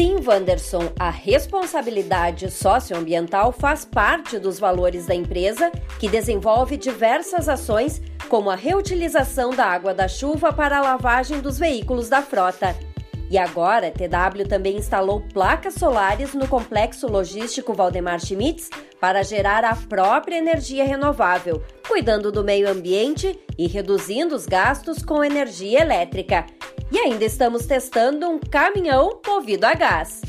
Sim, Wanderson, a responsabilidade socioambiental faz parte dos valores da empresa, que desenvolve diversas ações, como a reutilização da água da chuva para a lavagem dos veículos da frota. E agora, a TW também instalou placas solares no complexo logístico Valdemar Schmitz para gerar a própria energia renovável, cuidando do meio ambiente e reduzindo os gastos com energia elétrica. E ainda estamos testando um caminhão movido a gás.